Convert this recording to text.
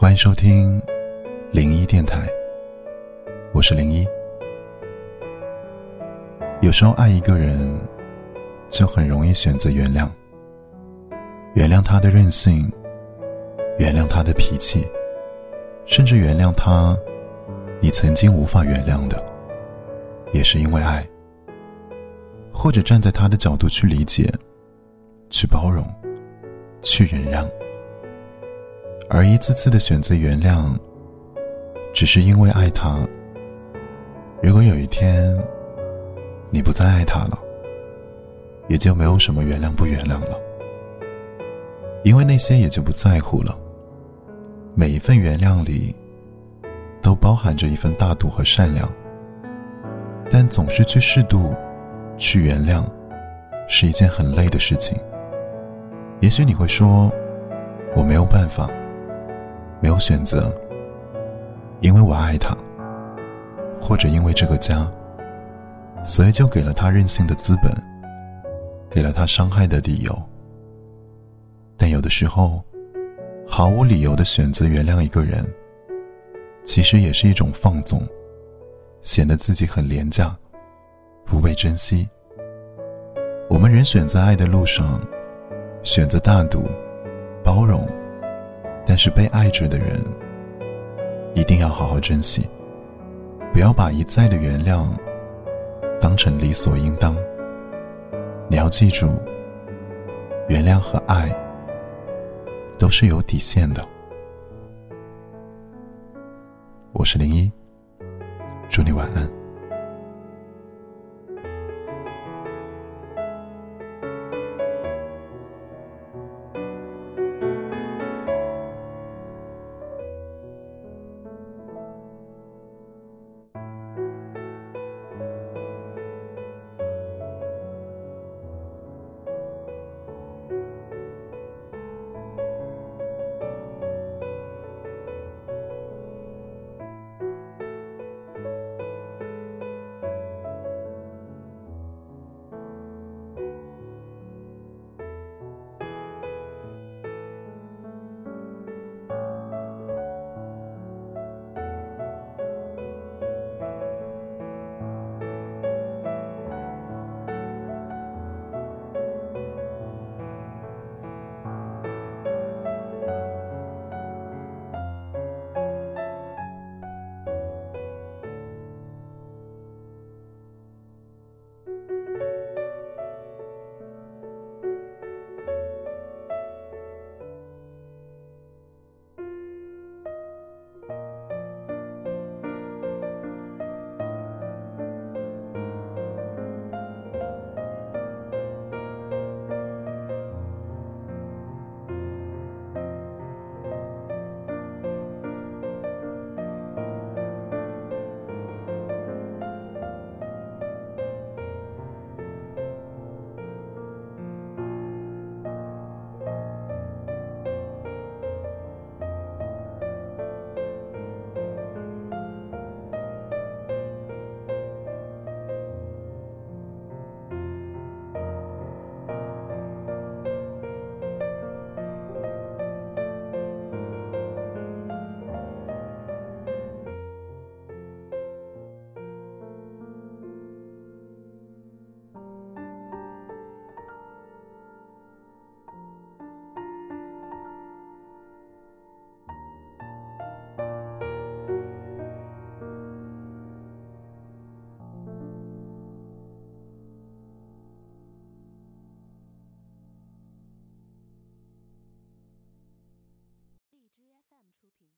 欢迎收听零一电台，我是零一。有时候爱一个人，就很容易选择原谅，原谅他的任性，原谅他的脾气，甚至原谅他你曾经无法原谅的，也是因为爱，或者站在他的角度去理解、去包容、去忍让。而一次次的选择原谅，只是因为爱他。如果有一天，你不再爱他了，也就没有什么原谅不原谅了，因为那些也就不在乎了。每一份原谅里，都包含着一份大度和善良。但总是去适度，去原谅，是一件很累的事情。也许你会说，我没有办法。没有选择，因为我爱他，或者因为这个家，所以就给了他任性的资本，给了他伤害的理由。但有的时候，毫无理由的选择原谅一个人，其实也是一种放纵，显得自己很廉价，不被珍惜。我们人选择爱的路上，选择大度、包容。但是被爱着的人，一定要好好珍惜，不要把一再的原谅当成理所应当。你要记住，原谅和爱都是有底线的。我是零一，祝你晚安。频。